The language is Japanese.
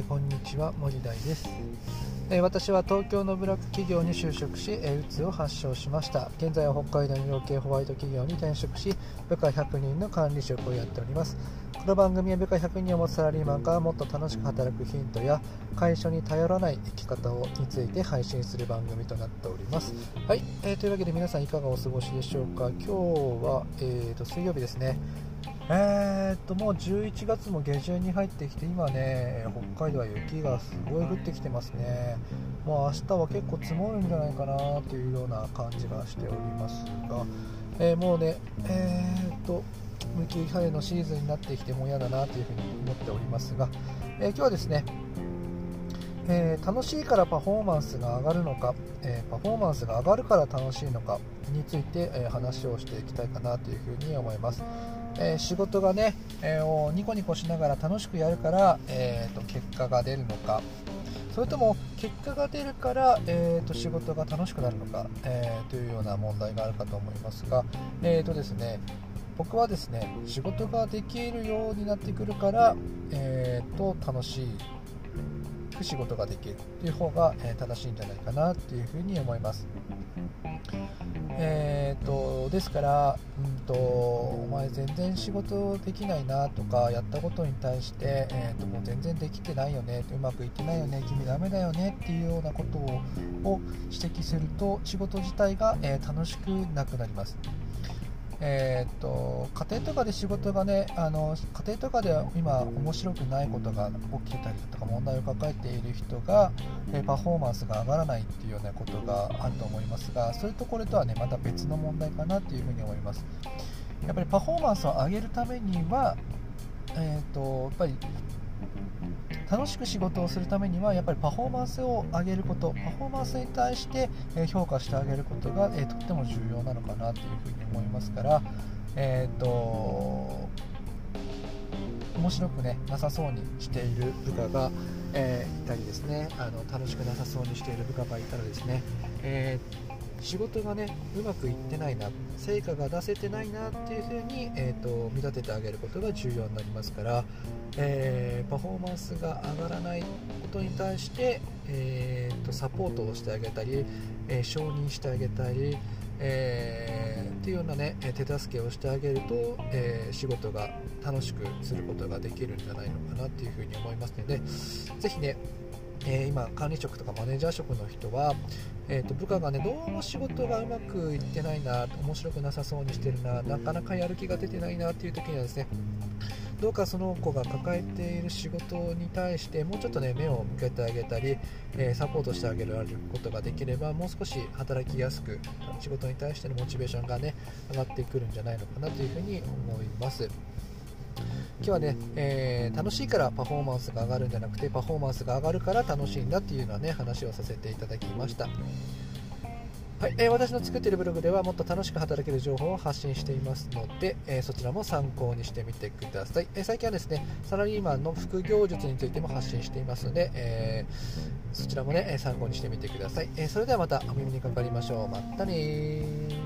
ー、こんにちは森大です。え私は東京のブラック企業に就職し、えうつを発症しました。現在は北海道の養鶏ホワイト企業に転職し部下100人の管理職をやっております。この番組は部下100人を持つサラリーマンがもっと楽しく働くヒントや会社に頼らない生き方をについて配信する番組となっております。はい、えー、というわけで皆さんいかがお過ごしでしょうか。今日は、えーと水曜日ですね。えー、っともう11月も下旬に入ってきて今ね北海道は雪がすごい降ってきてますねもう明日は結構積もるんじゃないかなというような感じがしておりますが、えー、もうねえー、っと雪晴れのシーズンになってきても嫌だなというふうに思っておりますが、え今日はですねえー、楽しいからパフォーマンスが上がるのか、えー、パフォーマンスが上がるから楽しいのかについて、えー、話をしていきたいかなというふうに思います。え仕事がね、えー、ニコニコしながら楽しくやるから、えーと、結果が出るのか。それとも結果が出るから、えーと、仕事が楽しくなるのか、えー、というような問題があるかと思いますが、えーとですね、僕はですね仕事ができるようになってくるから、えー、と楽しい。仕事ができるという方が、え正しいんじゃないかなというふうに思います。えーと、ですから、うんと、お前全然仕事できないなとかやったことに対して、えーと、もう全然できてないよねうまくいってないよね君ダメだよねっていうようなことを指摘すると仕事自体が、えー、楽しくなくなります。えーと、家庭とかで仕事がねあの家庭とかで今面白くないことが起きてたりとか問題を抱えている人が、えパフォーマンスが上がらないっていうようなことがあると思いますがそれとこれとはねまた別の問題かなというふうに思います。やっぱりパフォーマンスを上げるためには、えーとやっぱり楽しく仕事をするためにはやっぱりパフォーマンスを上げることパフォーマンスに対して評価してあげることが、えとっても重要なのかなというふうに思いますから、えーと、面白く、ね、なさそうにしている部下が、えー、いたりですね。あの楽しくなさそうにしている部下がいたらですね、えー仕事がねうまくいってないな成果が出せてないなっていう風に、えーと、見立ててあげることが重要になりますから、えー、パフォーマンスが上がらないことに対して、えーと、サポートをしてあげたり、えー、承認してあげたり、えー、っていうようなね手助けをしてあげると、えー、仕事が楽しくすることができるんじゃないのかなっていうふうに思いますのでぜひねえー、今管理職とかマネージャー職の人は、えーと、部下がねどうも仕事がうまくいってないな面白くなさそうにしてるななかなかやる気が出てないなっていう時にはですねどうかその子が抱えている仕事に対してもうちょっとね目を向けてあげたり、えー、サポートしてあげることができればもう少し働きやすく仕事に対してのモチベーションがね上がってくるんじゃないのかなというふうに思います。今日はね、えー、楽しいからパフォーマンスが上がるんじゃなくてパフォーマンスが上がるから楽しいんだっていうのはね話をさせていただきました。はい、えー、私の作っているブログではもっと楽しく働ける情報を発信していますので、えー、そちらも参考にしてみてください、えー、最近はですねサラリーマンの副業術についても発信していますので、えそちらもね参考にしてみてください、えそれではまたお耳にかかりましょう。またね